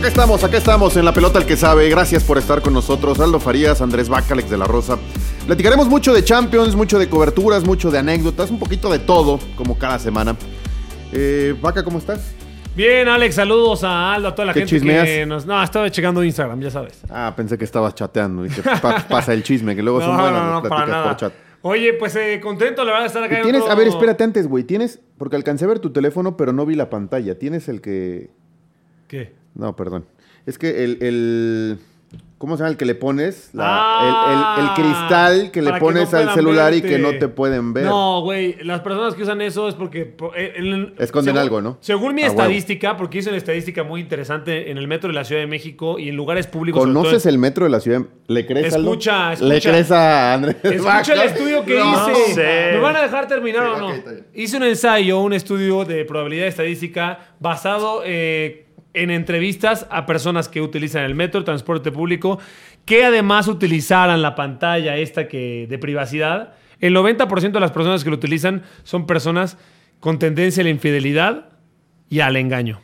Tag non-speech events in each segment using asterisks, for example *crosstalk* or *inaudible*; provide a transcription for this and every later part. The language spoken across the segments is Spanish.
Acá estamos, acá estamos en la pelota el que sabe. Gracias por estar con nosotros. Aldo Farías, Andrés Bacalex de la Rosa. Platicaremos mucho de Champions, mucho de coberturas, mucho de anécdotas, un poquito de todo, como cada semana. Eh, Vaca, ¿cómo estás? Bien, Alex, saludos a Aldo, a toda la ¿Qué gente chismeas? que nos... No, estaba checando Instagram, ya sabes. Ah, pensé que estabas chateando. Dije, pa- pasa el chisme, que luego *laughs* son No, buenas no, las no, para pláticas nada. por chat. Oye, pues eh, contento, la verdad, de estar acá. en ¿Tienes, otro- a ver, espérate antes, güey. Tienes, porque alcancé a ver tu teléfono, pero no vi la pantalla. Tienes el que. ¿Qué? No, perdón. Es que el. el- ¿Cómo se llama el que le pones? La- Ah, el, el- el cristal que le que pones no al celular y que no te pueden ver. No, güey, las personas que usan eso es porque... po- eh, el- Esconden según- algo, ¿no? Según mi A huevo. estadística, porque hice una estadística muy interesante en el metro de la Ciudad de México y en lugares públicos... ¿Conoces el metro de la ciudad? ¿Le crees Aldo? Escucha, ¿Le escucha. crees a Andrés? Escucha el estudio que No hice. sé. ¿Me van a dejar terminar Sí, o no? Hice un ensayo, un estudio de probabilidad estadística basado eh, en entrevistas a personas que utilizan el metro, transporte público, que además utilizaran la pantalla esta que de privacidad. El 90% de las personas que lo utilizan son personas con tendencia a la infidelidad y al engaño.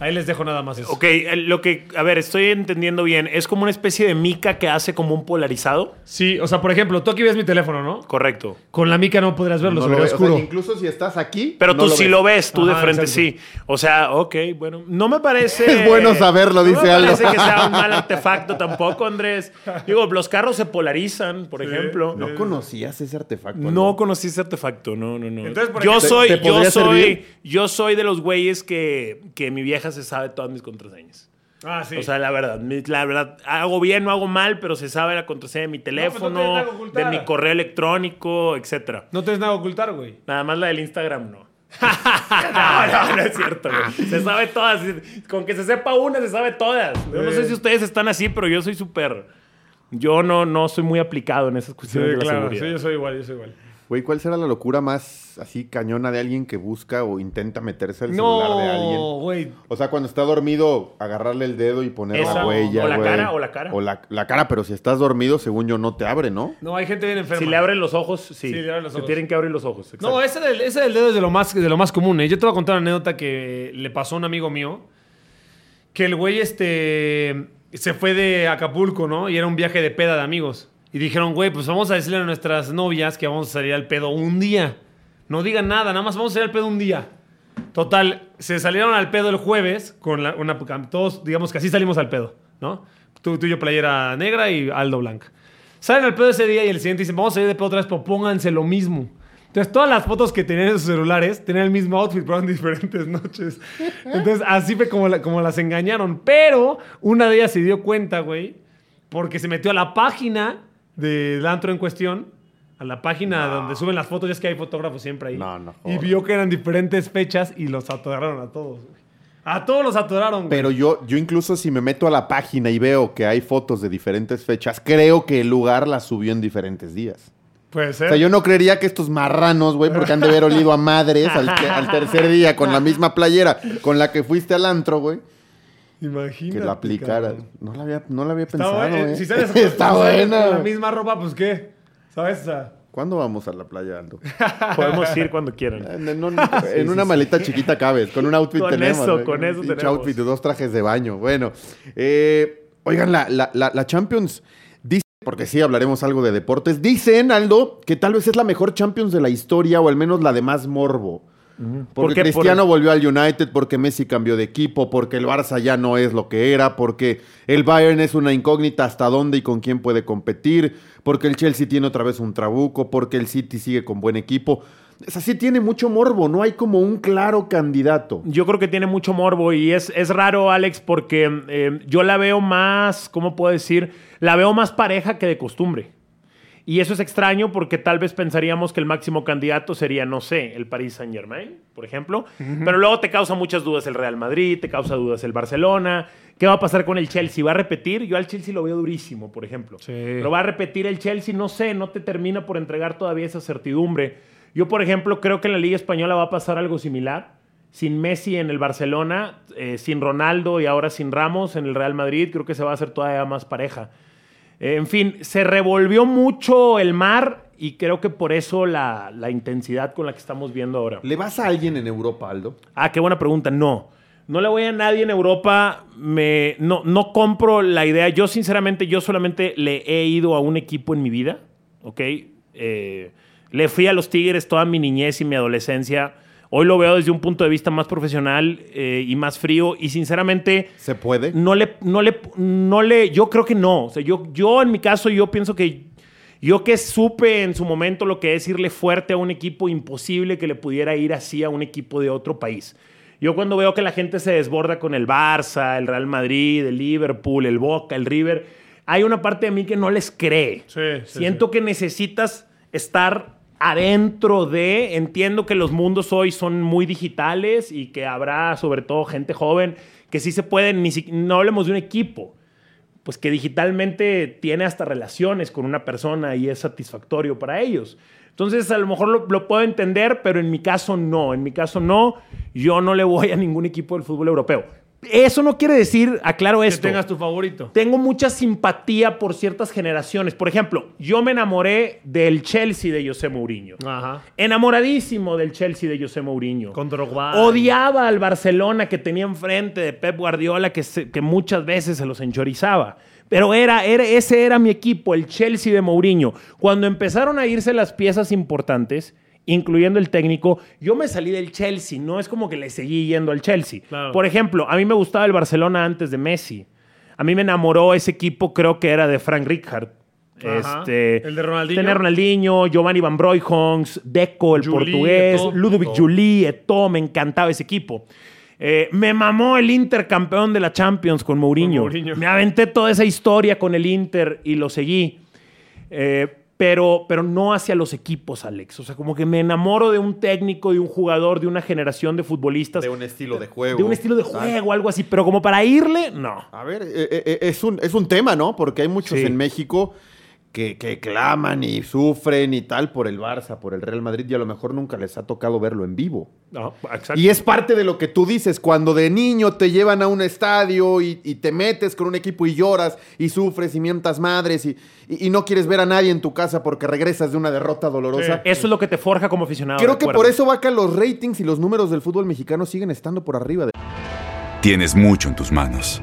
Ahí les dejo nada más eso. Ok, eh, lo que, a ver, estoy entendiendo bien. Es como una especie de mica que hace como un polarizado. Sí, o sea, por ejemplo, tú aquí ves mi teléfono, ¿no? Correcto. Con la mica no podrás verlo, No se lo ve ves. O sea, oscuro. incluso si estás aquí. Pero no tú sí ves. lo ves, tú de frente exacto. sí. O sea, ok, bueno. No me parece. *laughs* Es bueno saberlo, no dice me Aldo. parece que sea un mal artefacto tampoco, Andrés. Digo, los carros se polarizan, por ejemplo. ¿No conocías ese artefacto? No conocí ese artefacto, no, no, no. Entonces, por yo ejemplo, soy, ¿te- te yo soy, servir? yo soy de los güeyes que, que mi vieja se sabe todas mis contraseñas. Ah, sí. O sea, la verdad, la verdad, hago bien, no hago mal, pero se sabe la contraseña de mi pues no teléfono, que ocultar. de mi correo electrónico, etcétera. no tienes nada que ocultar, güey. Nada más la del Instagram no. *laughs* *laughs* no, no, no es cierto, güey. Se sabe todas. Con que se sepa una, se sabe todas. Yo no sé si ustedes están así, pero yo soy súper. Yo no, no soy muy aplicado en esas Sí, cuestiones de la claro. seguridad. Sí, yo soy igual, yo soy igual. Güey, ¿cuál será la locura más así cañona de alguien que busca o intenta meterse al celular de alguien? No, güey. O sea, cuando está dormido, agarrarle el dedo y poner Esa, la huella. o la güey. cara, o la cara. O la, la cara, pero si estás dormido, según yo, no te abre, ¿no? No, hay gente bien enferma. Si le abren los ojos, sí. Sí, le abren los Se ojos. tienen que abrir los ojos. exacto. No, ese del, ese del dedo es de lo, más, de lo más común. ¿eh? Yo te voy a contar una anécdota que le pasó a un amigo mío. Que el güey este, se fue de Acapulco, ¿no? Y era un viaje de peda de amigos. Y dijeron, güey, pues vamos a decirle a nuestras novias que vamos a salir al pedo un día. No digan nada, nada más vamos a salir al pedo un día. Total, se salieron al pedo el jueves con la- una... Todos, digamos que así salimos al pedo, ¿no? Tú, tú y yo playera negra y Aldo blanca. Salen al pedo ese día y el siguiente dicen, vamos a salir de pedo otra vez, pero pónganse lo mismo. Entonces, todas las fotos que tenían en sus celulares tenían el mismo outfit, pero en *laughs* diferentes noches. Entonces, así fue como, la- como las engañaron. Pero una de ellas se dio cuenta, güey, porque se metió a la página del antro en cuestión, a la página donde suben las fotos, ya es que hay fotógrafos siempre ahí. No, no Y vio que eran diferentes fechas y los atoraron a todos, güey. A todos los atoraron, güey. Pero yo, yo incluso si me meto a la página y veo que hay fotos de diferentes fechas, creo que el lugar las subió en diferentes días. Puede ser. O sea, yo no creería que estos marranos, güey, porque han de haber olido a madres al tercer día con la misma playera con la que fuiste al antro, güey, Imagínate. que la aplicaran. cabrón. No la había, no la había Está pensado, güey. eh, Si sales *laughs* Está con- buena. Con la misma ropa, pues qué. ¿Sabes? ¿Cuándo vamos a la playa, Aldo? *laughs* Podemos ir cuando quieran. *laughs* En, en- en una maleta chiquita cabes, con un outfit Con tenemos. eso, con eso pinche tenemos. outfit de dos trajes de baño. Bueno, eh, oigan, la, la- la- la Champions dice, porque sí hablaremos algo de deportes, dicen, Aldo, que tal vez es la mejor Champions de la historia o al menos la de más morbo. Porque Cristiano volvió al United, porque Messi cambió de equipo, porque el Barça ya no es lo que era, porque el Bayern es una incógnita hasta dónde y con quién puede competir, porque el Chelsea tiene otra vez un trabuco, porque el City sigue con buen equipo. Es así, tiene mucho morbo, no hay como un claro candidato. Yo creo que tiene mucho morbo y es, es raro, Alex, porque eh, yo la veo más, ¿cómo puedo decir? La veo más pareja que de costumbre. Y eso es extraño porque tal vez pensaríamos que el máximo candidato sería, no sé, el Paris Saint Germain, por ejemplo. Pero luego te causa muchas dudas el Real Madrid, te causa dudas el Barcelona. ¿Qué va a pasar con el Chelsea? ¿Va a repetir? Yo al Chelsea lo veo durísimo, por ejemplo. Sí. Pero va a repetir el Chelsea, no sé, no te termina por entregar todavía esa certidumbre. Yo, por ejemplo, creo que en la Liga Española va a pasar algo similar. Sin Messi en el Barcelona, eh, sin Ronaldo y ahora sin Ramos en el Real Madrid, creo que se va a hacer todavía más pareja. Eh, en fin, se revolvió mucho el mar y creo que por eso la, la intensidad con la que estamos viendo ahora. ¿Le vas a alguien en Europa, Aldo? Ah, qué buena pregunta. No. No le voy a nadie en Europa. Me, no, no compro la idea. Yo, sinceramente, yo solamente le he ido a un equipo en mi vida. ¿Ok? Eh, le fui a los Tigres toda mi niñez y mi adolescencia. Hoy lo veo desde un punto de vista más profesional eh, y más frío. Y sinceramente, ¿Se puede? no le, no le, no le, yo creo que no. O sea, yo, yo en mi caso, yo pienso que yo que supe en su momento lo que es irle fuerte a un equipo, imposible que le pudiera ir así a un equipo de otro país. Yo cuando veo que la gente se desborda con el Barça, el Real Madrid, el Liverpool, el Boca, el River, hay una parte de mí que no les cree. Sí, sí, Siento que necesitas estar adentro de, entiendo que los mundos hoy son muy digitales y que habrá sobre todo gente joven que sí se pueden, ni si- no hablemos de un equipo, pues que digitalmente tiene hasta relaciones con una persona y es satisfactorio para ellos. Entonces, a lo mejor lo, lo puedo entender, pero en mi caso no. En mi caso no. Yo no le voy a ningún equipo del fútbol europeo. Eso no quiere decir, aclaro Que esto. tengas tu favorito. Tengo mucha simpatía por ciertas generaciones. Por ejemplo, yo me enamoré del Chelsea de José Mourinho. Ajá. Enamoradísimo del Chelsea de José Mourinho. Con Drogba. Odiaba al Barcelona que tenía enfrente de Pep Guardiola, que, se- que muchas veces se los enchorizaba. Pero era, era, ese era mi equipo, el Chelsea de Mourinho. Cuando empezaron a irse las piezas importantes, incluyendo el técnico, yo me salí del Chelsea. No es como que le seguí yendo al Chelsea. Claro. Por ejemplo, a mí me gustaba el Barcelona antes de Messi. A mí me enamoró ese equipo, creo que era de Frank Rijkaard. Ajá. Este, ¿El de Ronaldinho? Tenía Ronaldinho, Giovanni Van Broijons, Deco, el portugués, Eto'o. Ludovic. Juli, Eto'o, me encantaba ese equipo. Eh, me mamó el Inter campeón de la Champions con Mourinho. Con Mourinho. Me aventé toda esa historia con el Inter y lo seguí. Eh, pero, pero no hacia los equipos, Alex. O sea, como que me enamoro de un técnico, de un jugador, de una generación de futbolistas. De un estilo de juego. de un estilo de juego, algo así. Pero como para irle, no. A ver, eh, eh, eh, es, un, es un tema, ¿no? Porque hay muchos Sí. en México que, que claman y sufren y tal por el Barça, por el Real Madrid, y a lo mejor nunca les ha tocado verlo en vivo. No, exacto. Y es parte de lo que tú dices, cuando de niño te llevan a un estadio y, y te metes con un equipo y lloras y sufres y mientas madres y, y- y no quieres ver a nadie en tu casa porque regresas de una derrota dolorosa. Sí. Eso es lo que te forja como aficionado. Creo que por eso, Vaca, los ratings y los números del fútbol mexicano siguen estando por arriba. De... Tienes mucho en tus manos.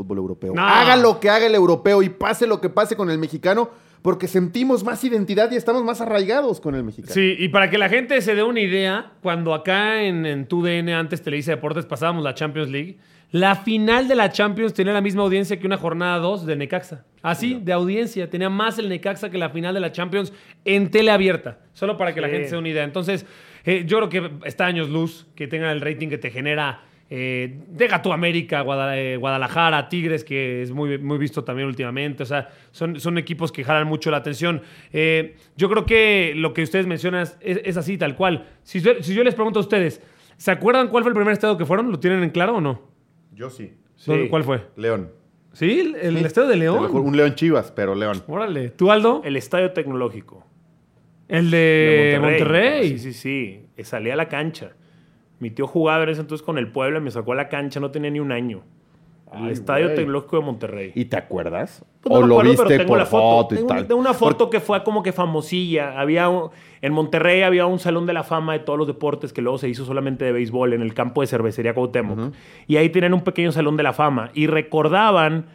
Fútbol europeo. No. Haga lo que haga el europeo y pase lo que pase con el mexicano, porque sentimos más identidad y estamos más arraigados con el mexicano. Sí, y para que la gente se dé una idea, cuando acá en, en TUDN, antes Televisa Deportes, pasábamos la Champions League, la final de la Champions tenía la misma audiencia que una jornada 2 de Necaxa. Así, de audiencia. Tenía más el Necaxa que la final de la Champions en tele abierta. Solo para que la gente se dé una idea. Entonces, eh, yo creo que está años luz que tenga el rating que te genera. Eh, deja tu América, eh, Guadalajara, Tigres, que es muy, muy visto también últimamente. O sea, son, son equipos que jalan mucho la atención. Eh, yo creo que lo que ustedes mencionan es, es así, tal cual. Si, yo- si yo les pregunto a ustedes, ¿se acuerdan cuál fue el primer estadio que fueron? ¿Lo tienen en claro o no? Yo sí. ¿Dónde- ¿Cuál fue? León. ¿Sí? ¿El, Sí. estadio de juro, León? Un León Chivas, pero León. Órale. ¿Tú, Aldo? El estadio tecnológico. El de, de Eh, Monterrey. Sí, sí, sí. Salí a la cancha. Mi tío jugaba en ese entonces con el Puebla y me sacó a la cancha, no tenía ni un año. El estadio tecnológico de Monterrey. ¿Y te acuerdas? Pues no ¿O me lo acuerdo, viste pero tengo por la foto. foto y tengo tal? tengo una foto Porque- que fue como que famosilla. Había un- en Monterrey había un salón de la fama de todos los deportes que luego se hizo solamente de béisbol en el campo de cervecería Cuauhtémoc. Y ahí tenían un pequeño salón de la fama y recordaban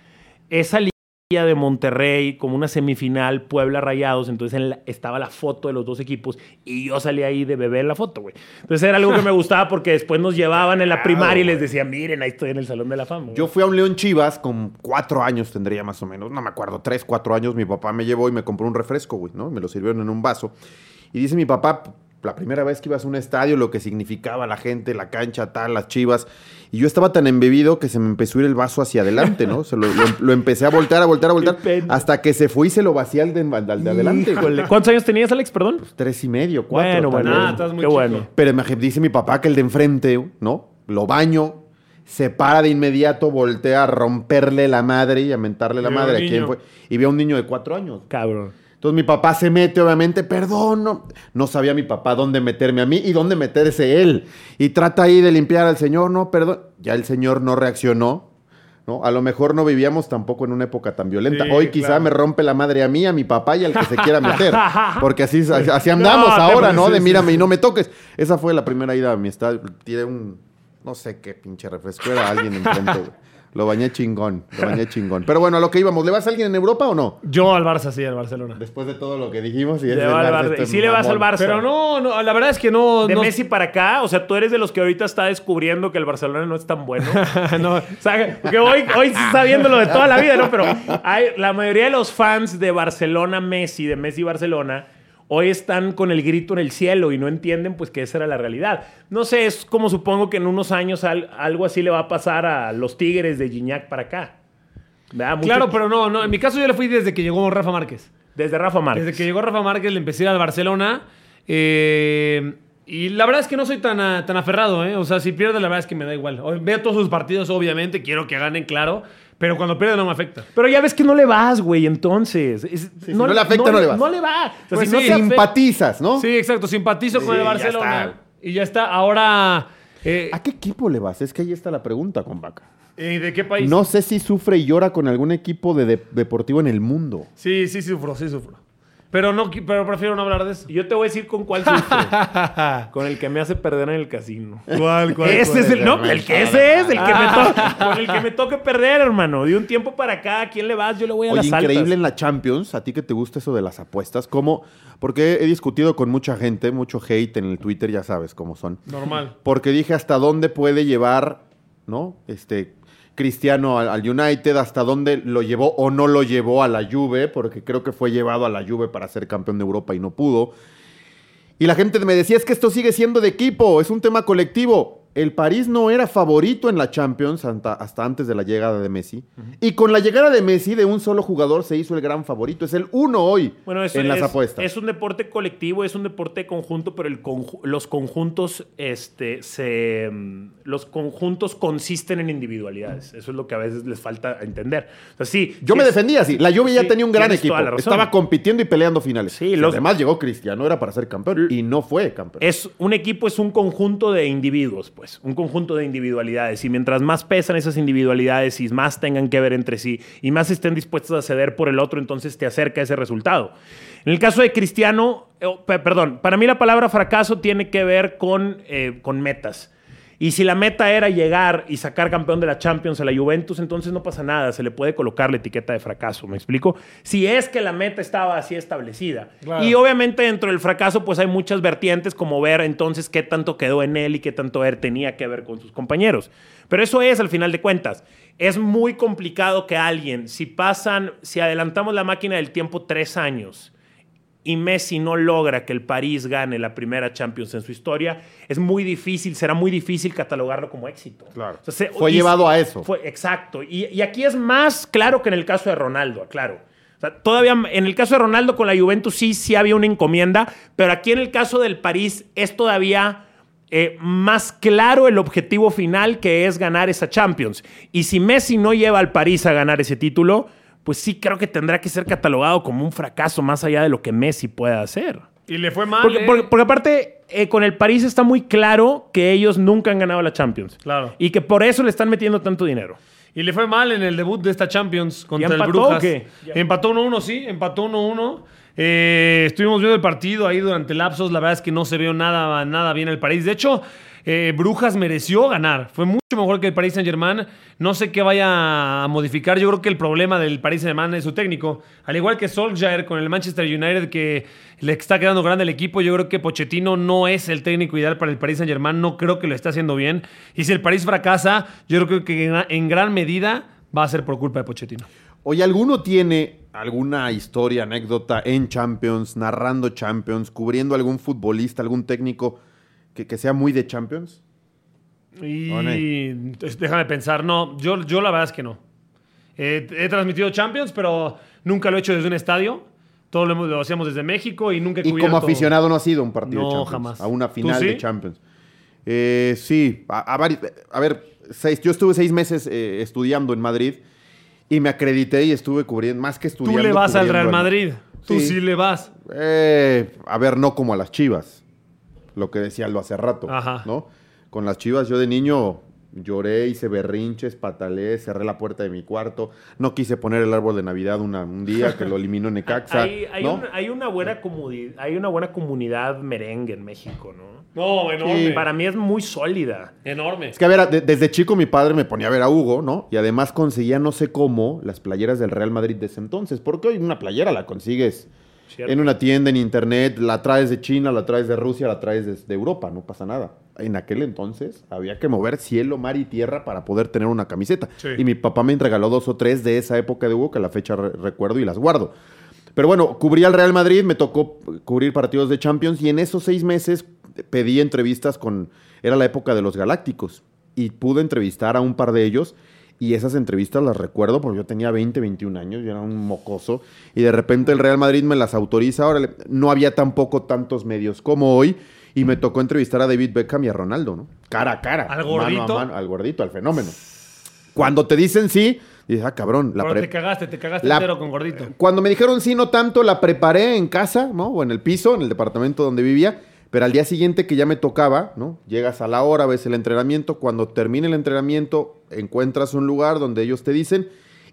esa de Monterrey, como una semifinal, Puebla Rayados, entonces en la- estaba la foto de los dos equipos y yo salí ahí de bebé en la foto, güey. Entonces era algo que me *laughs* gustaba porque después nos llevaban en la primaria y les decía, miren, ahí estoy en el Salón de la Fama. güey". Yo fui a un León Chivas con cuatro años, tendría más o menos, no me acuerdo, tres, cuatro años. Mi papá me llevó y me compró un refresco, güey, ¿no? Me lo sirvieron en un vaso. Y dice mi papá, la primera vez que ibas a un estadio, lo que significaba la gente, la cancha, tal, las chivas. Y yo estaba tan embebido que se me empezó a ir el vaso hacia adelante, ¿no? Se lo, lo- lo empecé a voltear, a voltear, a *laughs* voltear, hasta que se fue y se lo vacié al de, al de adelante. Híjole. ¿Cuántos años tenías, Alex? Perdón. Tres y medio, cuatro. Bueno, bueno. Ah, estás muy Qué chico. bueno. Pero me dice mi papá que el de enfrente, ¿no? Lo baño, se para de inmediato, voltea a romperle la madre y a mentarle la madre. un ¿A quién fue? Y ve a un niño de cuatro años. Cabrón. Entonces mi papá se mete, obviamente, perdón, no, no sabía mi papá dónde meterme a mí y dónde meterse él. Y trata ahí de limpiar al señor, no, perdón. Ya el señor no reaccionó, ¿no? A lo mejor no vivíamos tampoco en una época tan violenta. Sí, Hoy quizá claro. me rompe la madre a mí, a mi papá y al que se quiera meter. *laughs* Porque así, así andamos No, ahora, ¿no? De mírame y no me toques. Esa fue la primera ida a mi estadio. Tiré un, no sé qué pinche refresco, era alguien enfrente, güey. Lo bañé chingón, lo bañé *laughs* chingón. Pero bueno, a lo que íbamos, ¿le vas a alguien en Europa o no? Yo al Barça, sí, al Barcelona. Después de todo lo que dijimos y Le va al Barça, Barça. Y sí le vas al. Barça. Pero no, no, la verdad es que no. De no- Messi para acá, o sea, tú eres de los que ahorita está descubriendo que el Barcelona no es tan bueno. *laughs* no. O sea, porque hoy, hoy sí está viendo lo de toda la vida, ¿no? Pero hay, la mayoría de los fans de Barcelona Messi, de Messi Barcelona, hoy están con el grito en el cielo y no entienden pues que esa era la realidad. No sé, es como supongo que en unos años al- algo así le va a pasar a los Tigres de Gignac para acá. Claro, pero no, no. En mi caso yo le fui desde que llegó Rafa Márquez. Desde Rafa Márquez. Desde que llegó Rafa Márquez le empecé a ir al Barcelona. eh, y la verdad es que no soy tan, tan aferrado, ¿eh? O sea, si pierde, la verdad es que me da igual. Veo todos sus partidos, obviamente, quiero que ganen, claro. Pero cuando pierde no me afecta. Pero ya ves que no le vas, güey, entonces. Es- si no le afecta, no le vas. No le va. O sea, Pues si no sí, Simpatizas, ¿no? Sí, exacto. Simpatizo con el Barcelona. Y ya está. Ahora. eh, ¿A qué equipo le vas? Es que ahí está la pregunta, con Vaca. eh, ¿De qué país? No sé si sufre y llora con algún equipo de, de- deportivo en el mundo. Sí, sí, sufro, sí sufro. Pero, no, pero prefiero no hablar de eso. Yo te voy a decir con cuál sufro. *laughs* con el que me hace perder en el casino. ¿Cuál, Ese es el, no, cuál? el que ese es, el que me Ah. toca, con el que me toque perder, hermano. De un tiempo para acá, ¿a quién le vas? Yo le voy a Oye, las altas. increíble en la Champions, a ti que te gusta eso de las apuestas, ¿cómo? Porque he discutido con mucha gente, mucho hate en el Twitter, ya sabes cómo son. Normal. Porque dije hasta dónde puede llevar, ¿no? Este Cristiano al, United, hasta dónde lo llevó o no lo llevó a la Juve, porque creo que fue llevado a la Juve para ser campeón de Europa y no pudo. Y la gente me decía, es que esto sigue siendo de equipo, es un tema colectivo. El París no era favorito en la Champions hasta, hasta antes de la llegada de Messi. Y con la llegada de Messi, de un solo jugador, se hizo el gran favorito. Es el uno hoy Bueno, en las es, apuestas. es un deporte colectivo, es un deporte conjunto, pero el conju- los conjuntos, este, se, mm, los conjuntos consisten en individualidades. Eso es lo que a veces les falta entender. O sea, sí, Yo sí me es- defendía así. La Juve ya sí, tenía un gran equipo. Estaba compitiendo y peleando finales. Sí, Y los- además llegó Cristiano, era para ser campeón. Y no fue campeón. Es un equipo, es un conjunto de individuos, pues, un conjunto de individualidades. Y mientras más pesan esas individualidades y más tengan que ver entre sí y más estén dispuestos a ceder por el otro, entonces te acerca ese resultado. En el caso de Cristiano, eh, pe- perdón, para mí la palabra fracaso tiene que ver con, eh, con metas. Y si la meta era llegar y sacar campeón de la Champions a la Juventus, entonces no pasa nada, se le puede colocar la etiqueta de fracaso, ¿me explico? Si es que la meta estaba así establecida. Claro. Y obviamente dentro del fracaso pues hay muchas vertientes como ver entonces qué tanto quedó en él y qué tanto él tenía que ver con sus compañeros. Pero eso es al final de cuentas. Es muy complicado que alguien, si pasan, si adelantamos la máquina del tiempo tres años, y Messi no logra que el París gane la primera Champions en su historia, es muy difícil, será muy difícil catalogarlo como éxito. Claro. O sea, se- Fue y- llevado a eso. Fue, exacto. Y, y aquí es más claro que en el caso de Ronaldo, aclaro. O sea, todavía en el caso de Ronaldo con la Juventus sí, sí había una encomienda, pero aquí en el caso del París es todavía eh, más claro el objetivo final que es ganar esa Champions. Y si Messi no lleva al París a ganar ese título, pues sí creo que tendrá que ser catalogado como un fracaso más allá de lo que Messi pueda hacer. Y le fue mal. Porque, ¿eh? porque- porque aparte, eh, con el París está muy claro que ellos nunca han ganado la Champions. Claro. Y que por eso le están metiendo tanto dinero. Y le fue mal en el debut de esta Champions contra el empató Brujas. o qué? Empató 1-1, sí, empató 1-1. Eh, estuvimos viendo el partido ahí durante lapsos. La verdad es que no se vio nada, nada bien el París. De hecho, eh, Brujas mereció ganar. Fue mucho mejor que el Paris Saint-Germain. No sé qué vaya a modificar. Yo creo que el problema del Paris Saint-Germain es su técnico. Al igual que Solskjaer con el Manchester United, que le está quedando grande el equipo, yo creo que Pochettino no es el técnico ideal para el Paris Saint-Germain. No creo que lo esté haciendo bien. Y si el París fracasa, yo creo que en- gran medida va a ser por culpa de Pochettino. Oye, ¿alguno tiene alguna historia, anécdota en Champions, narrando Champions, cubriendo algún futbolista, algún técnico que, que sea muy de Champions? Y déjame pensar, no, yo, yo la verdad es que no. Eh, he transmitido Champions, pero nunca lo he hecho desde un estadio. Todo lo, hacíamos desde México y nunca he Y como cubierto- aficionado no ha sido un partido No, de Champions. jamás. A una ¿Tú final sí? de Champions. Eh, sí, a, a ver, seis, yo estuve seis meses eh, estudiando en Madrid y me acredité y estuve cubriendo, más que estudiando. Tú le vas al Real al- Madrid. Tú Sí. sí le vas. Eh, a ver, no como a las chivas. Lo que decía lo hace rato. Ajá. ¿no? Con las chivas, yo de niño lloré, hice berrinches, patalé, cerré la puerta de mi cuarto. No quise poner el árbol de Navidad una- un día que lo eliminó Necaxa. *laughs* Hay, hay ¿no? un- hay una buena hay una buena comunidad merengue en México, ¿no? No, enorme. Sí. Para mí es muy sólida. Enorme. Es que a ver, de- desde chico mi padre me ponía a ver a Hugo, ¿no? Y además conseguía no sé cómo las playeras del Real Madrid de ese entonces. Porque hoy una playera la consigues ¿cierto? en una tienda, en internet, la traes de China, la traes de Rusia, la traes de, de Europa, no pasa nada. En aquel entonces había que mover cielo, mar y tierra para poder tener una camiseta. Sí. Y mi papá me regaló dos o tres de esa época de Hugo que a la fecha re- recuerdo y las guardo. Pero bueno, cubrí al Real Madrid, me tocó cubrir partidos de Champions y en esos seis meses pedí entrevistas con... Era la época de los Galácticos y pude entrevistar a un par de ellos y esas entrevistas las recuerdo porque yo tenía 20, 21 años, yo era un mocoso y de repente el Real Madrid me las autoriza. Ahora no había tampoco tantos medios como hoy y me tocó entrevistar a David Beckham y a Ronaldo, ¿no? Cara a cara. ¿Al mano a gordito? mano, al gordito, al fenómeno. Cuando te dicen sí, dices, ah, cabrón, la Pero te cagaste, te cagaste la- entero con gordito. cuando me dijeron sí, no tanto, la preparé en casa, ¿no? O en el piso, en el departamento donde vivía. Pero al día siguiente que ya me tocaba, ¿no? Llegas a la hora, ves el entrenamiento. Cuando termine el entrenamiento, encuentras un lugar donde ellos te dicen.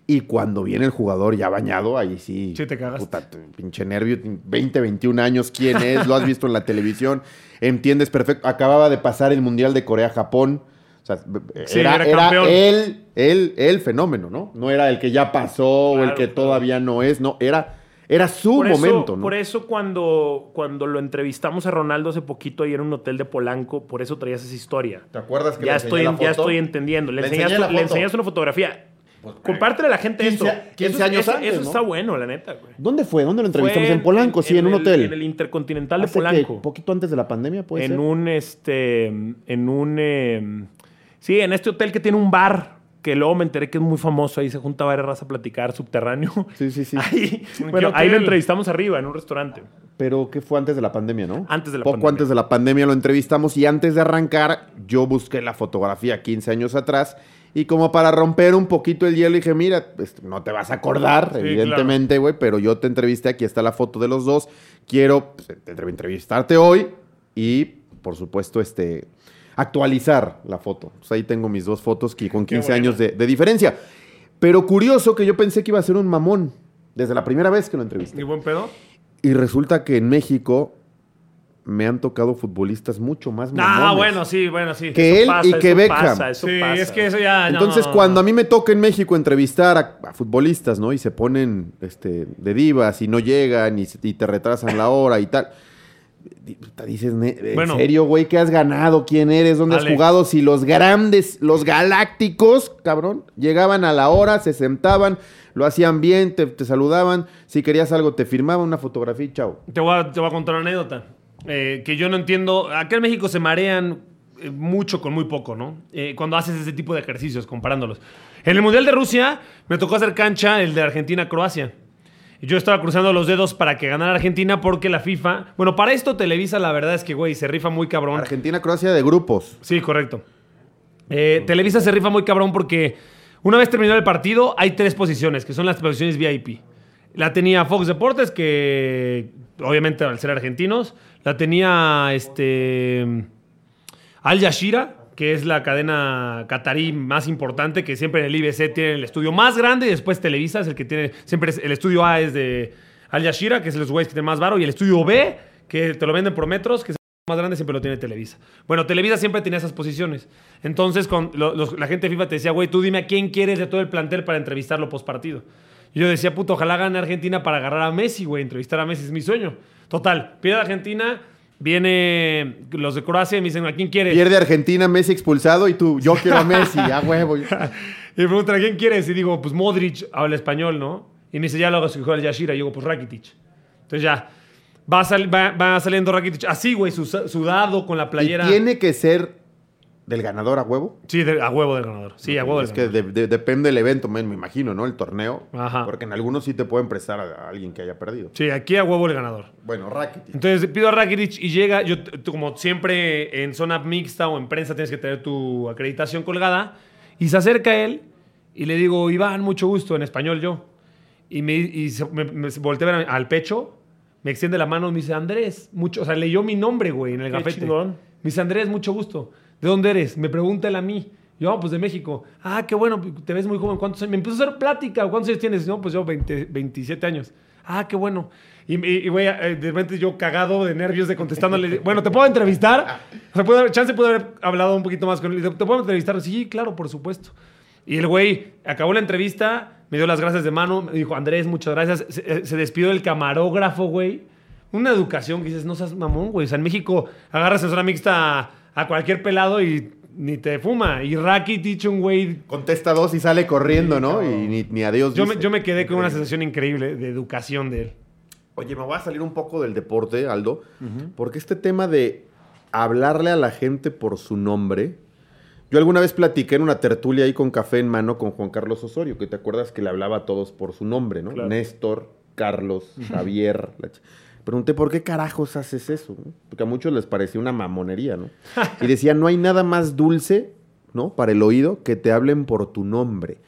Y cuando viene el jugador ya bañado, ahí sí. Sí te. Puta, pinche nervio, 20, 21 años, ¿quién es? Lo has visto en la televisión, entiendes perfecto. Acababa de pasar el Mundial de Corea-Japón. O sea, Sí, era, era él, él, el fenómeno, ¿no? No era el que ya pasó o el que todavía no es, no, era, era su Por eso, momento, ¿no? por eso cuando, cuando lo entrevistamos a Ronaldo hace poquito ahí en un hotel de Polanco, por eso traías esa historia. ¿Te acuerdas que Ya le estoy, la ya foto? estoy entendiendo. Le, Le enseñaste, enseñé la le enseñaste una fotografía. Compártele a la gente 15 esto. 15 eso, años eso- antes, eso ¿no? está bueno, la neta, güey. ¿Dónde fue? ¿Dónde lo entrevistamos? Fue en Polanco, sí, en, un el- hotel. En el Intercontinental de Hace Polanco. poquito antes de la pandemia, puede en ser. un este en un eh, sí en este hotel que tiene un bar que luego me enteré que es muy famoso ahí se junta varias razas a platicar subterráneo Sí, sí, sí. *laughs* ahí, ¿En bueno, ahí lo entrevistamos arriba en un restaurante Pero que fue antes de la pandemia, ¿no? Antes de la Poco pandemia. antes de la pandemia lo entrevistamos y antes de arrancar yo busqué la fotografía 15 años atrás y como para romper un poquito el hielo dije, mira, pues, no te vas a acordar, Sí, evidentemente, güey, pero yo te entrevisté, aquí está la foto de los dos, quiero pues, te- entrevistarte hoy y, por supuesto, este actualizar la foto. Pues ahí tengo mis dos fotos que con Qué 15 buena. años de, de diferencia. Pero curioso que yo pensé que iba a ser un mamón desde la primera vez que lo entrevisté. ¿Y buen pedo? Y resulta que en México me han tocado futbolistas mucho más Ah, mamones. bueno, sí, bueno, sí. Que él Pasa, y que eso Beckham. pasa, eso sí, pasa. es que eso ya. Entonces, no, no. cuando a mí me toca en México entrevistar a, a futbolistas, ¿no? Y se ponen este, de divas y no llegan y, se- y te retrasan la hora y tal. Dices, "Ne- ¿en Bueno. serio, güey? ¿Qué has ganado? ¿Quién eres? ¿Dónde has jugado? Si los grandes, los galácticos, cabrón, llegaban a la hora, se sentaban, lo hacían bien, te, te saludaban. Si querías algo, te firmaban una fotografía y chao. Te voy, a, te voy a contar una anécdota. eh, que yo no entiendo. Acá en México se marean eh, mucho con muy poco, ¿no? Eh, cuando haces ese tipo de ejercicios, comparándolos. En el Mundial de Rusia me tocó hacer cancha el de Argentina-Croacia. Yo estaba cruzando los dedos para que ganara Argentina porque la FIFA. Bueno, para esto Televisa, la verdad es que, güey, se rifa muy cabrón. Argentina-Croacia de grupos. Sí, correcto. Eh, Televisa se rifa muy cabrón porque una vez terminado el partido hay tres posiciones, que son las posiciones VIP. La tenía Fox Deportes, que obviamente al ser argentinos. La tenía este Al Jazeera, que es la cadena catarí más importante, que siempre en el IBC tiene el estudio más grande y después Televisa es el que tiene, siempre el estudio A es de Al Jazeera, que es los güeyes que tienen más varo, y el estudio B, que te lo venden por metros, que es más grande siempre lo tiene Televisa. Bueno, Televisa siempre tenía esas posiciones. Entonces, con la gente de FIFA te decía, güey, tú dime a quién quieres de todo el plantel para entrevistarlo post partido. Y yo decía, puto, ojalá gane Argentina para agarrar a Messi, güey. Entrevistar a Messi es mi sueño. Total, pierde Argentina, viene los de Croacia y me dicen, ¿a quién quieres? Pierde Argentina, Messi expulsado y tú, yo quiero a Messi, a huevo. *laughs* Y me preguntan, ¿a quién quieres? Y digo, pues Modric habla español, ¿no? Y me dice, ya lo hago escoger el Yashira. Y digo, pues Rakitic. Entonces ya, va, sal- va- va saliendo Rakitic así, güey, sudado con la Y playera. tiene que ser del ganador a huevo. Sí, de- a huevo del ganador. Sí, a huevo del Es que ganador. de- de- depende del evento, me, me imagino, ¿no? El torneo. Ajá. Porque en algunos sí te pueden prestar a, a alguien que haya perdido. Sí, aquí a huevo el ganador. Bueno, Rakitic. Entonces pido a Rakitic y llega, yo tú, como siempre en zona mixta o en prensa tienes que tener tu acreditación colgada, y se acerca a él y le digo, Iván, mucho gusto, en español yo. Y me, y se- me, me voltea a ver al pecho, me extiende la mano y me dice, Andrés, mucho, o sea, leyó mi nombre, güey, en el Qué gafete. chingón. Me dice, Andrés, mucho gusto. ¿De dónde eres? Me pregunta él a mí. Yo, "Ah, pues de México. Ah, qué bueno, te ves muy joven. ¿Cuántos años? Me empezó a hacer plática. ¿Cuántos años tienes? No, pues yo 20 27 años. Ah, qué bueno. Y, y, y, güey, eh, de repente yo cagado de nervios de contestándole, *laughs* bueno, ¿te puedo entrevistar? O sea, ¿puedo- chance puede haber hablado un poquito más con él. ¿Te puedo entrevistar? Sí, claro, por supuesto. Y el güey acabó la entrevista, me dio las gracias de mano, me dijo, Andrés, muchas gracias. Se, eh, se despidió del camarógrafo, güey. Una educación que dices, no seas mamón, güey. O sea, en México agarras en zona mixta a, cualquier pelado y ni te fuma. Y Rakitic, un güey... Contesta dos y sale corriendo, ¿no? Y ni, ni adiós. Yo me, yo me quedé con una sensación increíble de educación de él. Oye, me voy a salir un poco del deporte, Aldo, porque este tema de hablarle a la gente por su nombre. Yo alguna vez platiqué en una tertulia ahí con café en mano con Juan Carlos Osorio, que te acuerdas que le hablaba a todos por su nombre, ¿no? Claro. Néstor, Carlos, Javier. la ch- Pregunté, ¿por qué carajos haces eso? no? Porque a muchos les parecía una mamonería, ¿no? Y decía, no hay nada más dulce, ¿no? Para el oído que te hablen por tu nombre.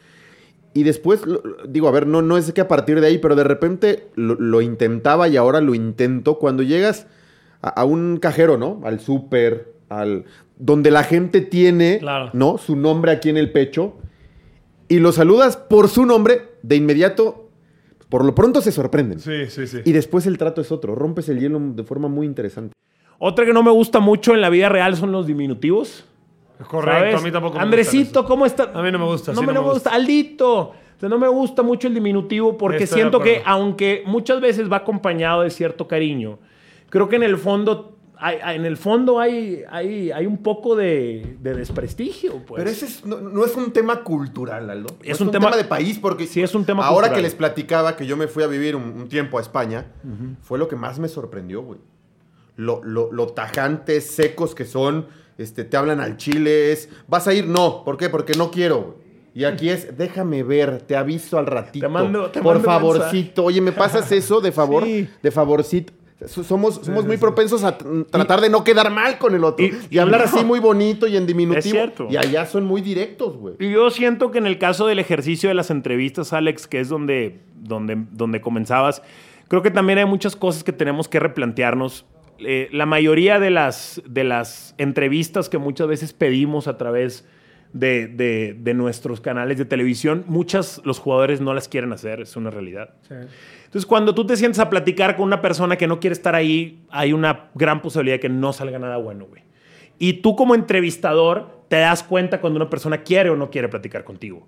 Y después, digo, a ver, no, no es que a partir de ahí, pero de repente lo, lo intentaba y ahora lo intento cuando llegas a, a un cajero, ¿no? Al súper, al... Donde la gente tiene, Claro. ¿no? Su nombre aquí en el pecho. Y lo saludas por su nombre, de inmediato, por lo pronto se sorprenden. Sí, sí, sí. Y después el trato es otro. Rompes el hielo de forma muy interesante. Otra que no me gusta mucho en la vida real son los diminutivos. Correcto, ¿sabes? a mí tampoco me Andresito, gustan ¿cómo está? A mí no me gusta, No sí, me, no me gusta. gusta. Aldito. O sea, no me gusta mucho el diminutivo porque Estoy siento que, aunque muchas veces va acompañado de cierto cariño, creo que en el fondo hay, hay- en el fondo hay, hay, hay un poco de, de desprestigio. Pues. Pero ese es- no, no es un tema cultural, Aldo. Es No un tema- de país, porque Sí, es un tema ahora cultural. que les platicaba que yo me fui a vivir un, un tiempo a España, fue lo que más me sorprendió, güey. Lo, lo, lo tajantes, secos que son, este, te hablan al chile, es, ¿vas a ir? No, ¿por qué? Porque no quiero, güey. Y aquí es, déjame ver, te aviso al ratito. Te mando- te por mando favorcito. Oye, ¿me pasas eso de favor? Sí. De favorcito. So- Somos, somos muy propensos a tratar de no quedar mal con el otro. y- Y, hablar así muy bonito y en diminutivo. Es cierto. Y allá son muy directos, güey. Y yo siento que en el caso del ejercicio de las entrevistas, Alex, que es donde, donde, donde comenzabas, creo que también hay muchas cosas que tenemos que replantearnos. Eh, la mayoría de las, de las entrevistas que muchas veces pedimos a través de, de- de nuestros canales de televisión, muchas los jugadores no las quieren hacer, es una realidad. Entonces, cuando tú te sientes a platicar con una persona que no quiere estar ahí, hay una gran posibilidad de que no salga nada bueno, güey. Y tú como entrevistador te das cuenta cuando una persona quiere o no quiere platicar contigo.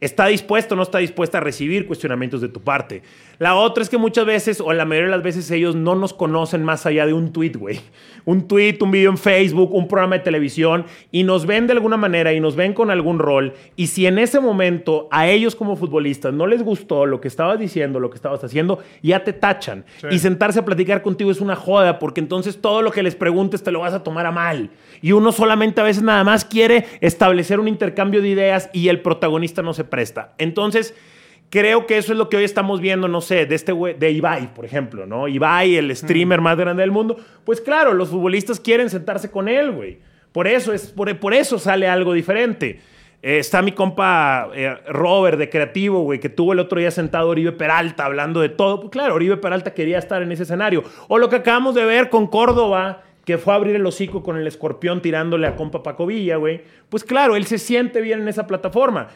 Está dispuesto o no está dispuesta a recibir cuestionamientos de tu parte. La otra es que muchas veces, o la mayoría de las veces, ellos no nos conocen más allá de un tweet, güey. Un tweet, un video en Facebook, un programa de televisión, y nos ven de alguna manera y nos ven con algún rol. Y si en ese momento a ellos como futbolistas no les gustó lo que estabas diciendo, lo que estabas haciendo, ya te tachan. Y sentarse a platicar contigo es una joda, porque entonces todo lo que les preguntes te lo vas a tomar a mal. Y uno solamente a veces nada más quiere establecer un intercambio de ideas y el protagonista no se presta. Entonces, creo que eso es lo que hoy estamos viendo, no sé, de este güey, de Ibai, por ejemplo, ¿no? Ibai, el streamer más grande del mundo. Pues claro, los futbolistas quieren sentarse con él, güey. Por eso, es, por, por eso sale algo diferente. Eh, está mi compa eh, Robert de Creativo, güey, que tuvo el otro día sentado Oribe Peralta hablando de todo. Pues claro, Oribe Peralta quería estar en ese escenario. O lo que acabamos de ver con Córdoba, que fue a abrir el hocico con el escorpión tirándole a compa Paco Villa, güey. Pues claro, él se siente bien en esa plataforma.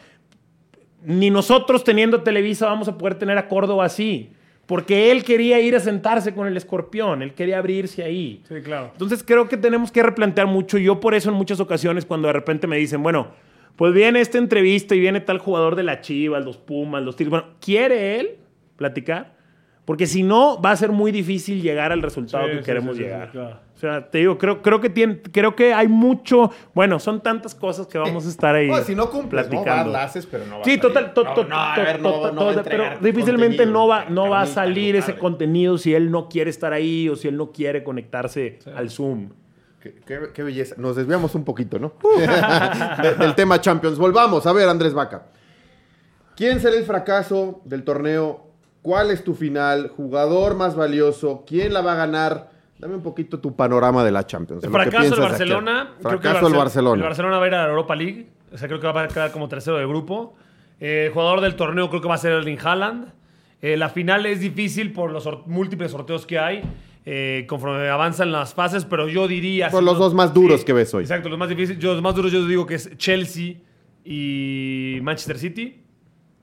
Ni nosotros teniendo Televisa vamos a poder tener a Córdoba así. Porque él quería ir a sentarse con el escorpión, él quería abrirse ahí. Sí, claro. Entonces creo que tenemos que replantear mucho. Yo por eso en muchas ocasiones cuando de repente me dicen, bueno, pues viene esta entrevista y viene tal jugador de la Chivas, los Pumas, los Tigres. Bueno, ¿quiere él platicar? Porque si no, va a ser muy difícil llegar al resultado Sí, que sí, queremos sí, sí, llegar. claro. O sea, te digo, creo, creo, que tiene, creo que hay mucho... Bueno, son tantas cosas que vamos a estar ahí No, si no cumples, ¿no? platicando. Vas, la haces, pero no va Sí, a salir. total, to- No, to- no, a to- ver, no, to- no va a to- entregar pero difícilmente no va, no va a salir no ese contenido si él no quiere estar ahí o si él no quiere conectarse al Zoom. Qué, qué- qué belleza. Nos desviamos un poquito, ¿no? *laughs* De- del tema Champions. Volvamos. A ver, Andrés Vaca. ¿Quién será el fracaso del torneo? ¿Cuál es tu final? ¿Jugador más valioso? ¿Quién la va a ganar? Dame un poquito tu panorama de la Champions. El fracaso del. Barcelona. creo que Fracaso Barcel- Barcelona. El Barcelona va a ir a la Europa League. O sea, creo que va a quedar como tercero del grupo. Eh, el jugador del torneo creo que va a ser Erling Haaland. Eh, la final es difícil por los múltiples sorteos que hay. eh, conforme avanzan las fases, pero yo diría. Son si los dos más duros que ves hoy. Exacto, los más difíciles. Yo, los más duros yo digo que es Chelsea y Manchester City.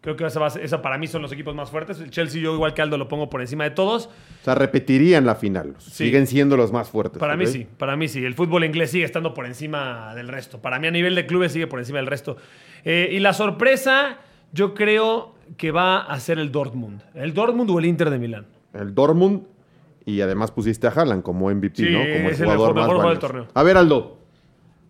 Creo que esa, para mí son los equipos más fuertes. El Chelsea, yo igual que Aldo, lo pongo por encima de todos. O sea, repetirían la final. Siguen siendo los más fuertes. Para mí sí, para mí sí. El fútbol inglés sigue estando por encima del resto. Para mí a nivel de clubes sigue por encima del resto. Eh, y la sorpresa, yo creo que va a ser el Dortmund. El Dortmund o el Inter de Milán. El Dortmund. Y además pusiste a Haaland como MVP, Sí, ¿no? Como el es el jugador mejor- más mejor jugador del torneo. A ver, Aldo.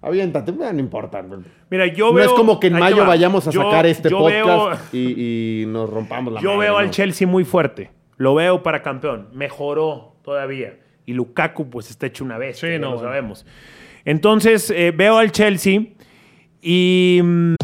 Aviéntate, no importa. Mira, yo no veo... es como que en mayo va. vayamos a Yo- sacar este podcast veo- y, y nos rompamos la Yo madre, veo al ¿no? Chelsea muy fuerte. Lo veo para campeón. Mejoró todavía. Y Lukaku, pues está hecho una vez. Sí, no, lo bueno. sabemos. Entonces, eh, veo al Chelsea y. mm,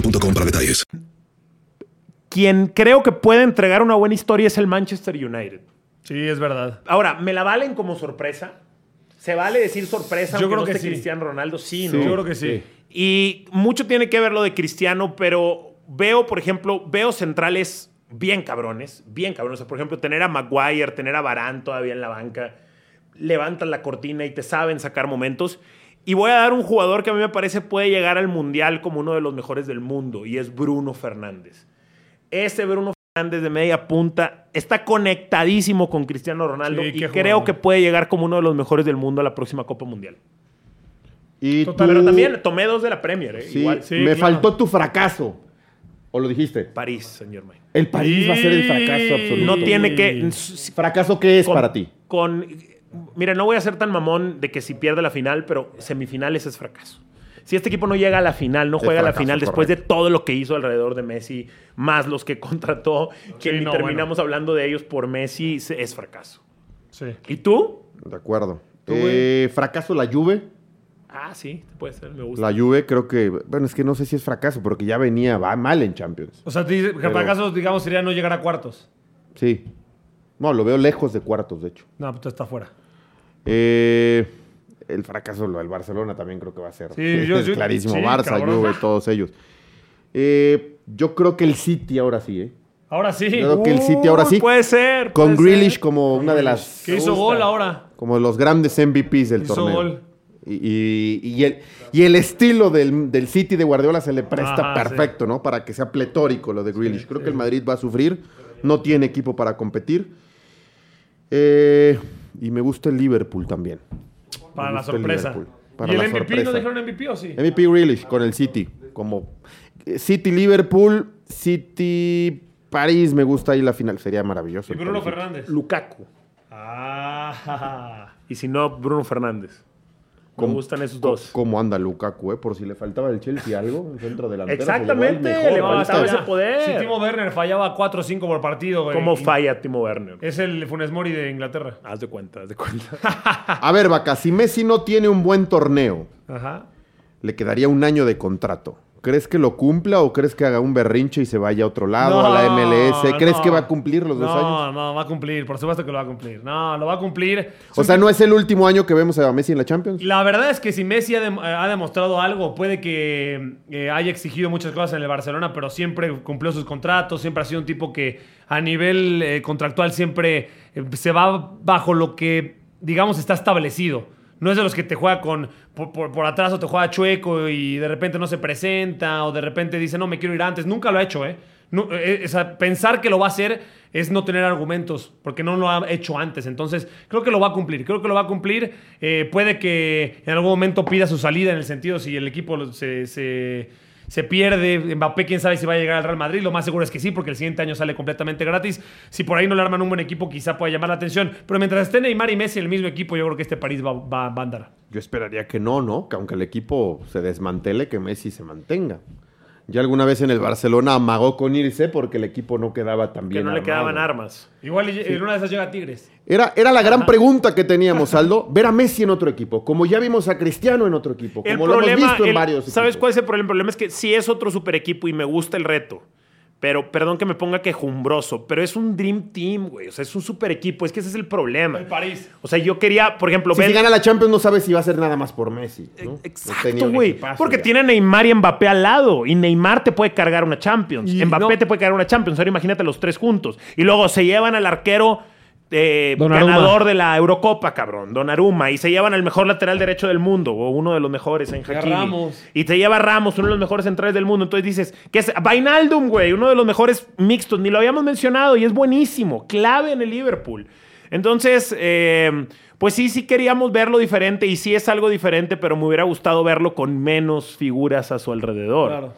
boostmobile.com para detalles. quien creo que puede entregar una buena historia es el Manchester United. Sí, es verdad. Ahora, ¿me la valen como sorpresa? ¿Se vale decir sorpresa Yo creo no que esté sí. Cristiano Ronaldo? Sí, Sí, ¿no? yo creo que sí. Y mucho tiene que ver lo de Cristiano, pero veo, por ejemplo, veo centrales bien cabrones, bien cabrones. O sea, por ejemplo, tener a Maguire, tener a Barán todavía en la banca, levantan la cortina y te saben sacar momentos. Y voy a dar un jugador que a mí me parece puede llegar al Mundial como uno de los mejores del mundo, y es Bruno Fernández. Ese Bruno Fernández de media punta está conectadísimo con Cristiano Ronaldo Sí, y creo jugador. que puede llegar como uno de los mejores del mundo a la próxima Copa Mundial. Y Total, tú- Pero también tomé dos de la Premier, ¿eh? Sí, igual. sí, me claro. faltó tu fracaso. ¿O lo dijiste? París, señor May. El París va a ser el fracaso absoluto. No tiene que. ¿Fracaso qué es con- para ti? Con, mira, no voy a ser tan mamón de que si pierde la final, pero semifinales es fracaso. Si este equipo no llega a la final, no juega a la final después de todo lo que hizo alrededor de Messi, más los que *laughs* contrató, que Sí, ni no, terminamos hablando de ellos por Messi, se- es fracaso. Sí. ¿Y tú? De acuerdo. Tú, Eh, fracaso la Juve. Ah, sí, puede ser, me gusta. La Juve creo que, bueno, es que no sé si es fracaso, porque ya venía va mal en Champions. O sea, te dice que Pero- fracaso, digamos, sería no llegar a cuartos. Sí. No, lo veo lejos de cuartos, de hecho. No, pues está fuera. Eh, el fracaso lo del Barcelona también creo que va a ser. Sí, yo- es yo- *laughs* clarísimo. sí, Barça, cabrón. Juve, todos ellos. Eh, yo creo que el City ahora sí, ¿eh? Ahora sí. Yo creo que el City ahora sí. Puede ser. Con puede Grealish ser. como una de las. Que hizo gol ahora. Como de los grandes MVPs del Hizo torneo. gol. Y, y- y el, y el estilo del, del City de Guardiola se le presta Ajá, perfecto, ¿no? Para que sea pletórico lo de Grealish. Creo que el Madrid va a sufrir. No tiene equipo para competir. Eh, y me gusta el Liverpool también. Para la sorpresa. Para ¿Y el la MVP sorpresa. no dijeron MVP o sí? MVP Grealish con el City. Como eh, City Liverpool, City París me gusta ahí la final. Sería maravilloso. Y Bruno. Fernández. Lukaku. Ah. *laughs* Y si no, Bruno Fernández. Me ¿Cómo- gustan esos dos. ¿Cómo anda Lukaku, eh? Por si le faltaba al Chelsea algo, un centro delantero. se Exactamente, le mejor. No, faltaba ese poder. Si Timo Werner fallaba 4 o 5 por partido, güey. ¿Cómo falla Timo Werner? Es el Funes Mori de Inglaterra. Haz de cuenta, haz de cuenta. *laughs* A ver, Vaca, si Messi no tiene un buen torneo, Ajá. le quedaría un año de contrato. ¿Crees que lo cumpla o crees que haga un berrinche y se vaya a otro lado, No, a la MLS? ¿Crees no. que va a cumplir los dos no, años? No, va a cumplir, por supuesto que lo va a cumplir. No, lo va a cumplir. O sea, ¿no es el último año que vemos a Messi en la Champions? La verdad es que si Messi ha demostrado algo, puede que eh, haya exigido muchas cosas en el Barcelona, pero siempre cumplió sus contratos, siempre ha sido un tipo que a nivel eh, contractual siempre eh, se va bajo lo que, digamos, está establecido. No es de los que te juega con por, por- por atrás o te juega chueco y de repente no se presenta o de repente dice, no, me quiero ir antes. Nunca lo ha hecho, ¿eh? Eh, sea, pensar que lo va a hacer es no tener argumentos, porque no lo ha hecho antes. Entonces, creo que lo va a cumplir. Creo que lo va a cumplir. Eh, puede que en algún momento pida su salida en el sentido si el equipo se, se pierde. Mbappé, quién sabe si va a llegar al Real Madrid. Lo más seguro es que sí, porque el siguiente año sale completamente gratis. Si por ahí no le arman un buen equipo, quizá pueda llamar la atención. Pero mientras esté Neymar y Messi el mismo equipo, yo creo que este París va, va- va a andar. Yo esperaría que no, ¿no? Que aunque el equipo se desmantele, que Messi se mantenga. Ya alguna vez en el Barcelona amagó con irse porque el equipo no quedaba tan Que bien no le quedaban armas. Igual en una de esas llega Tigres. Era, era la gran pregunta que teníamos, *laughs* Aldo, ver a Messi en otro equipo, como ya vimos a Cristiano en otro equipo, como El lo problema, hemos visto en el- varios ¿sabes equipos. cuál es el problema? El problema es que sí es otro super equipo y me gusta el reto. Pero perdón que me ponga quejumbroso, pero es un Dream Team, güey. O sea, es un super equipo. Es que ese es el problema. El París. O sea, yo quería, por ejemplo, Si, gana la Champions no sabes si va a ser nada más por Messi. ¿no? Tenía Exacto, güey. Porque ya. tiene a Neymar y Mbappé al lado. Y Neymar te puede cargar una Champions. Y Mbappé no- te puede cargar una Champions. Ahora imagínate los tres juntos. Y luego se llevan al arquero eh, ganador de la Eurocopa, cabrón. Donnarumma. Y se llevan al mejor lateral derecho del mundo. O uno de los mejores en Hakimi. Ramos. Y te lleva a Ramos, uno de los mejores centrales del mundo. Entonces dices, ¿qué es? Vainaldum, güey. Uno de los mejores mixtos. Ni lo habíamos mencionado. Y es buenísimo. Clave en el Liverpool. Entonces, eh, pues sí, sí queríamos verlo diferente y sí es algo diferente, pero me hubiera gustado verlo con menos figuras a su alrededor. Claro.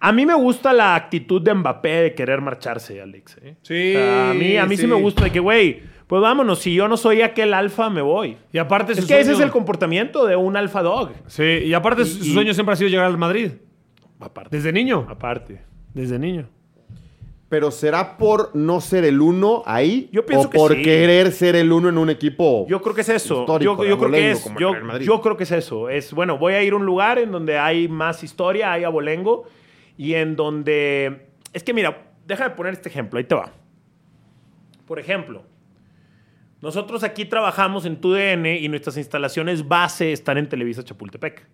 A mí me gusta la actitud de Mbappé de querer marcharse, Alex. ¿eh? Sí, O sea, a mí, a mí sí. sí. me gusta de que, güey, pues vámonos, si yo no soy aquel alfa, me voy. Y aparte Es su que ese es sueño- el comportamiento de un alfa dog. Sí, y aparte su Y- sueño siempre ha sido llegar al Madrid. Aparte. Desde niño. Aparte. Desde niño. Pero será por no ser el uno ahí Yo pienso o que por sí. querer ser el uno en un equipo. Yo creo que es eso. Histórico, yo yo creo que es. como el Yo, Real Madrid. yo creo que es eso. Es bueno, voy a ir a un lugar en donde hay más historia, hay abolengo y en donde es que mira, déjame poner este ejemplo. Ahí te va. Por ejemplo, nosotros aquí trabajamos en TUDN y nuestras instalaciones base están en Televisa Chapultepec.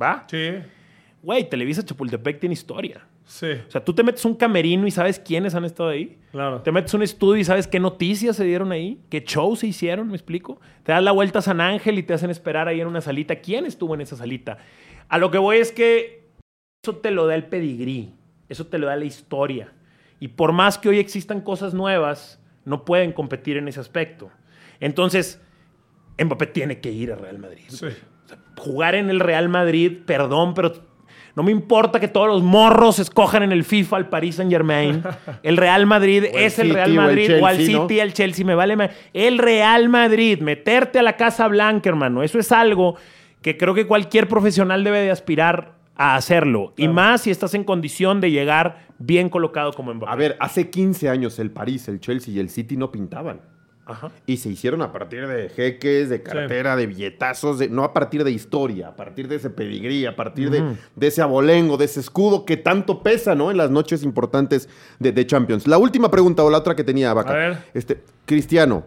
¿Va? Sí. Güey, Televisa Chapultepec tiene historia. Sí. O sea, tú te metes un camerino y sabes quiénes han estado ahí. Claro. Te metes un estudio y sabes qué noticias se dieron ahí, qué shows se hicieron, ¿me explico? Te das la vuelta a San Ángel y te hacen esperar ahí en una salita. ¿Quién estuvo en esa salita? A lo que voy es que eso te lo da el pedigrí, eso te lo da la historia. Y por más que hoy existan cosas nuevas, no pueden competir en ese aspecto. Entonces, Mbappé tiene que ir a Real Madrid. Sí. Jugar en el Real Madrid, perdón, pero no me importa que todos los morros escojan en el FIFA al Paris Saint Germain. *laughs* El Real Madrid el es el Real Madrid, o, al. City, al Chelsea, me vale. ma- El Real Madrid, meterte a la Casa Blanca, hermano. Eso es algo que creo que cualquier profesional debe de aspirar a hacerlo. Y más si estás en condición de llegar bien colocado como Mbappé. A ver, hace 15 años el París, el Chelsea y el City no pintaban. Ajá. Y se hicieron a partir de jeques, de cartera, de billetazos, de- no a partir de historia, a partir de ese pedigrí, a partir de, de ese abolengo, de ese escudo que tanto pesa, ¿no? En las noches importantes de, de Champions. La última pregunta o la otra que tenía Vaca. A ver. Este, Cristiano.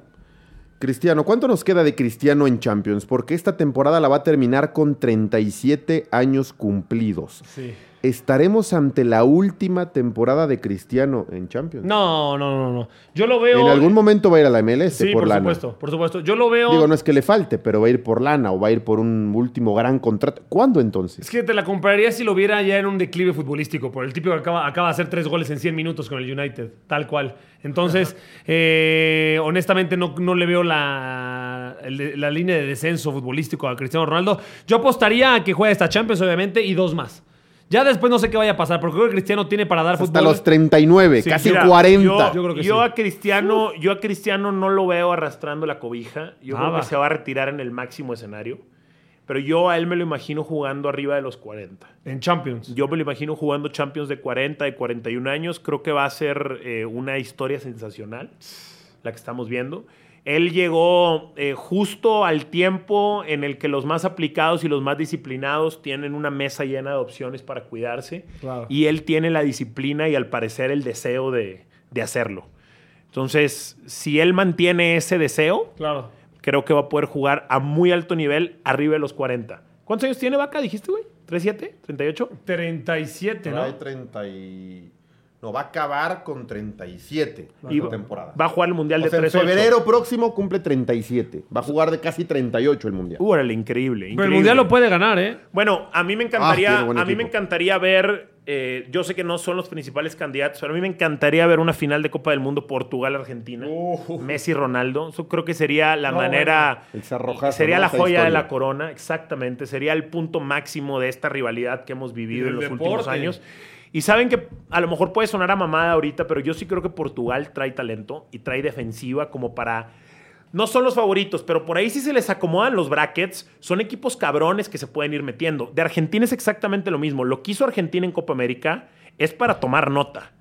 Cristiano, ¿cuánto nos queda de Cristiano en Champions? Porque esta temporada la va a terminar con 37 años cumplidos. Sí. ¿Estaremos ante la última temporada de Cristiano en Champions? No, no, no, no. Yo lo veo. En algún momento va a ir a la MLS Sí, por, por, lana. supuesto, por supuesto. Yo lo veo. Digo, no es que le falte, pero va a ir por lana o va a ir por un último gran contrato. ¿Cuándo entonces? Es que te la compraría si lo viera ya en un declive futbolístico, por el tipo que acaba, acaba de hacer tres goles en 100 minutos con el United, tal cual. Entonces, eh, honestamente no, no le veo la, la línea de descenso futbolístico a Cristiano Ronaldo. Yo apostaría a que juegue esta Champions, obviamente, y dos más. Ya después no sé qué vaya a pasar, porque creo que Cristiano tiene para dar Hasta fútbol. los 39, Sí, casi Mira, 40. Yo, Yo creo que yo sí. a Cristiano, yo a Cristiano no lo veo arrastrando la cobija. Yo creo Nada. que se va a retirar en el máximo escenario. Pero yo a él me lo imagino jugando arriba de los 40. En Champions. Yo me lo imagino jugando Champions de 40, de 41 años. Creo que va a ser eh, una historia sensacional la que estamos viendo. Él llegó eh, justo al tiempo en el que los más aplicados y los más disciplinados tienen una mesa llena de opciones para cuidarse. Claro. Y él tiene la disciplina y al parecer el deseo de, de hacerlo. Entonces, si él mantiene ese deseo, Claro. creo que va a poder jugar a muy alto nivel arriba de los 40. ¿Cuántos años tiene Vaca, dijiste, güey? ¿37? ¿38? 37, ¿no? Trae 30 y... No, va a acabar con 37 Y la temporada. va a jugar el Mundial O de sea, en 3 febrero próximo cumple 37. Va a jugar de casi 38 el Mundial. Uh, órale, increíble, Pero el increíble. mundial lo puede ganar, ¿eh? Bueno, a mí me Ah, encantaría, a mí me encantaría ver, eh, yo sé que no son los principales candidatos, pero a mí me encantaría ver una final de Copa del Mundo Portugal-Argentina. Messi-Ronaldo. Eso creo que sería la No, manera... Sería ¿no? la joya de la corona, exactamente. Sería el punto máximo de esta rivalidad que hemos vivido en los últimos años. Y saben que a lo mejor puede sonar a mamada ahorita, pero yo sí creo que Portugal trae talento y trae defensiva como para... No son los favoritos, pero por ahí sí se les acomodan los brackets. Son equipos cabrones que se pueden ir metiendo. De Argentina es exactamente lo mismo. Lo que hizo Argentina en Copa América es para tomar nota.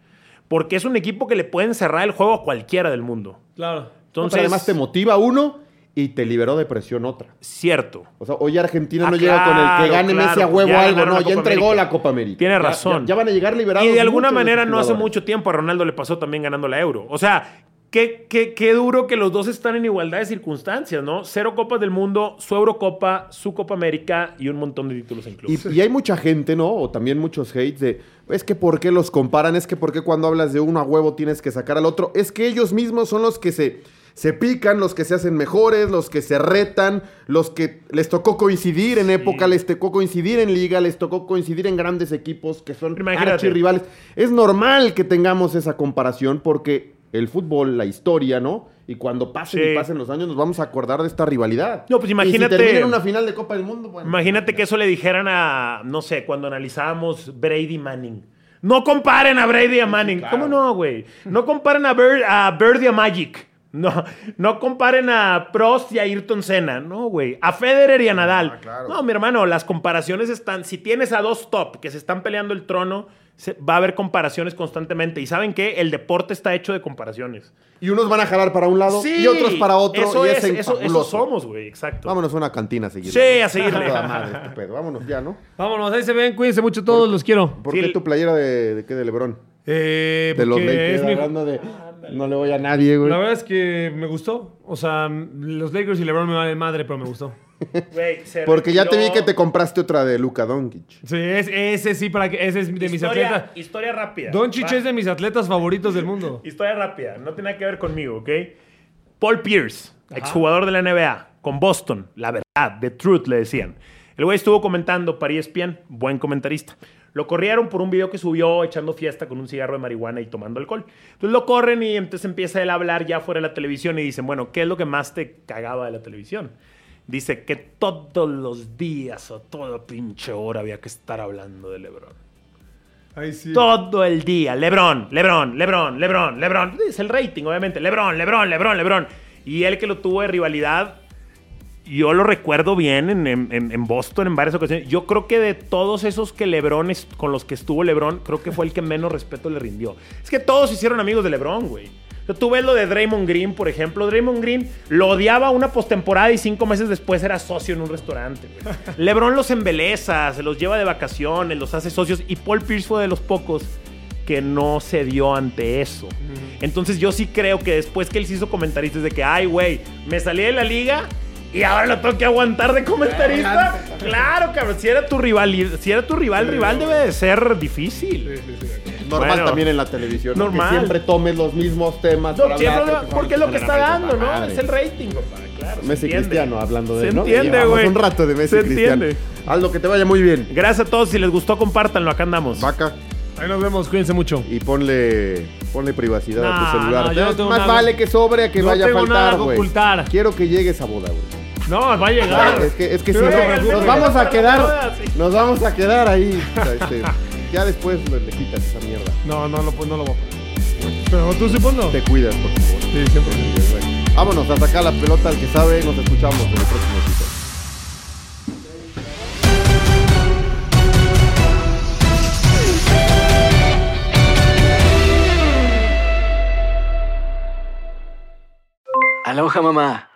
Porque es un equipo que le pueden cerrar el juego a cualquiera del mundo. Claro. Entonces, Entonces, además te motiva uno y te liberó de presión otra. cierto. O sea, hoy Argentina Ah, no llega con el que gane claro, Messi a huevo ya algo, no, ya entregó América. la Copa América. Tiene razón. Ya, ya van a llegar liberados. Y de alguna manera no hace mucho tiempo a Ronaldo le pasó también ganando la Euro. O sea, qué, qué, qué duro que los dos están en igualdad de circunstancias, ¿no? Cero Copas del Mundo, su Eurocopa, su Copa América y un montón de títulos en clubes. Y, y hay mucha gente, ¿no? O también muchos hates de, es que por qué los comparan, es que por qué cuando hablas de uno a huevo tienes que sacar al otro. Es que ellos mismos son los que se, se pican, los que se hacen mejores, los que se retan, los que les tocó coincidir en época, les tocó coincidir en liga, les tocó coincidir en grandes equipos que son archirrivales. Es normal que tengamos esa comparación porque el fútbol, la historia, ¿no? Y cuando pasen Sí. y pasen los años nos vamos a acordar de esta rivalidad. No, pues imagínate- Y si termina en una final de Copa del Mundo, bueno. Imagínate que eso le dijeran a, no sé, cuando analizábamos Brady Manning. No comparen a Brady y a Manning. ¿Cómo no, güey? No comparen a, Bird, a Bird y a Magic. No, no comparen a Prost y a Ayrton Senna. No, güey. A Federer y a Nadal. claro. No, mi hermano, las comparaciones están. Si tienes a dos top que se están peleando el trono, se- va a haber comparaciones constantemente. ¿Y saben qué? El deporte está hecho de comparaciones. Y unos van a jalar para un lado y otros para otro. Eso y es, es, eso, eso somos, güey. Exacto. Vámonos a una cantina a seguir. Sí, a seguirle. *laughs* Madre, este pedo. Vámonos ya, ¿no? Vámonos, ahí se ven. Cuídense mucho todos, los quiero. ¿Por Sí, qué el- tu playera de, de qué? De Lebrón. Eh, De los Lakers. es mi- Hablando de. No le voy a nadie, güey. La verdad es que me gustó. O sea, los Lakers y LeBron me valen madre, pero me gustó. *laughs* Güey, se Porque ya te vi que te compraste otra de Luka Doncic. Sí, es- ese sí, para que, ese es de mis historia, atletas. Historia rápida. Doncic Va. es de mis atletas favoritos del mundo. *laughs* Historia rápida. No tiene nada que ver conmigo, ¿ok? Paul Pierce, exjugador de la NBA, con Boston. La verdad, The Truth le decían. El güey estuvo comentando para ESPN, buen comentarista. Lo corrieron por un video que subió echando fiesta con un cigarro de marihuana y tomando alcohol. Entonces lo corren y entonces empieza él a hablar ya fuera de la televisión y dicen, bueno, ¿qué es lo que más te cagaba de la televisión? Dice que todos los días o toda pinche hora había que estar hablando de LeBron. Sí. Todo el día. Lebron, Lebron, Lebron, Lebron, Lebron. Es el rating, obviamente. Lebron, Lebron, Lebron, Lebron. Y él que lo tuvo de rivalidad, yo lo recuerdo bien en, en- en- en Boston en varias ocasiones. Yo creo que de todos esos que Lebron es- con los que estuvo Lebron, creo que fue el que menos respeto le rindió. Es que todos se hicieron amigos de Lebron, güey. O sea, tú ves lo de Draymond Green, por ejemplo. Draymond Green lo odiaba una postemporada y cinco meses después era socio en un restaurante. güey. *laughs* LeBron los embeleza, se los lleva de vacaciones, los hace socios. Y Paul Pierce fue de los pocos que no se dio ante eso. Entonces yo sí creo que después que él se hizo comentarista es de que, ay, güey, me salí de la liga y ahora lo tengo que aguantar de comentarista. Claro, cabrón, si era tu rival, si era tu rival, rival debe de ser difícil. Normal Bueno. también en la televisión. ¿no? Normal. Que siempre tomes los mismos temas. No, para siempre hablar, lo- que porque es lo que está dando, ¿no? Madre. Es el rating, papá. Claro. Messi. Cristiano hablando de Se ¿no? entiende, güey. un rato de Messi Se Cristiano. entiende. Aldo, que te vaya muy bien. Gracias a todos. Si les gustó, compártanlo. Acá andamos. Vaca Ahí nos vemos, cuídense mucho. y ponle, ponle privacidad a tu celular. no, yo no tengo Más nada- vale que sobre a que no vaya a faltar, güey. ocultar. Quiero que llegue esa boda, güey. No, va a llegar. Es que, es que si no, nos vamos a quedar, nos vamos a quedar ahí. o sea, este, *laughs* ya después le, le quitas esa mierda. No, no, no, pues no lo voy a poner. Pero tú sí ponlo. Te cuidas, por favor. Sí, siempre. Vámonos a sacar la pelota al que sabe. Nos escuchamos en el próximo episodio. A Aloha mamá.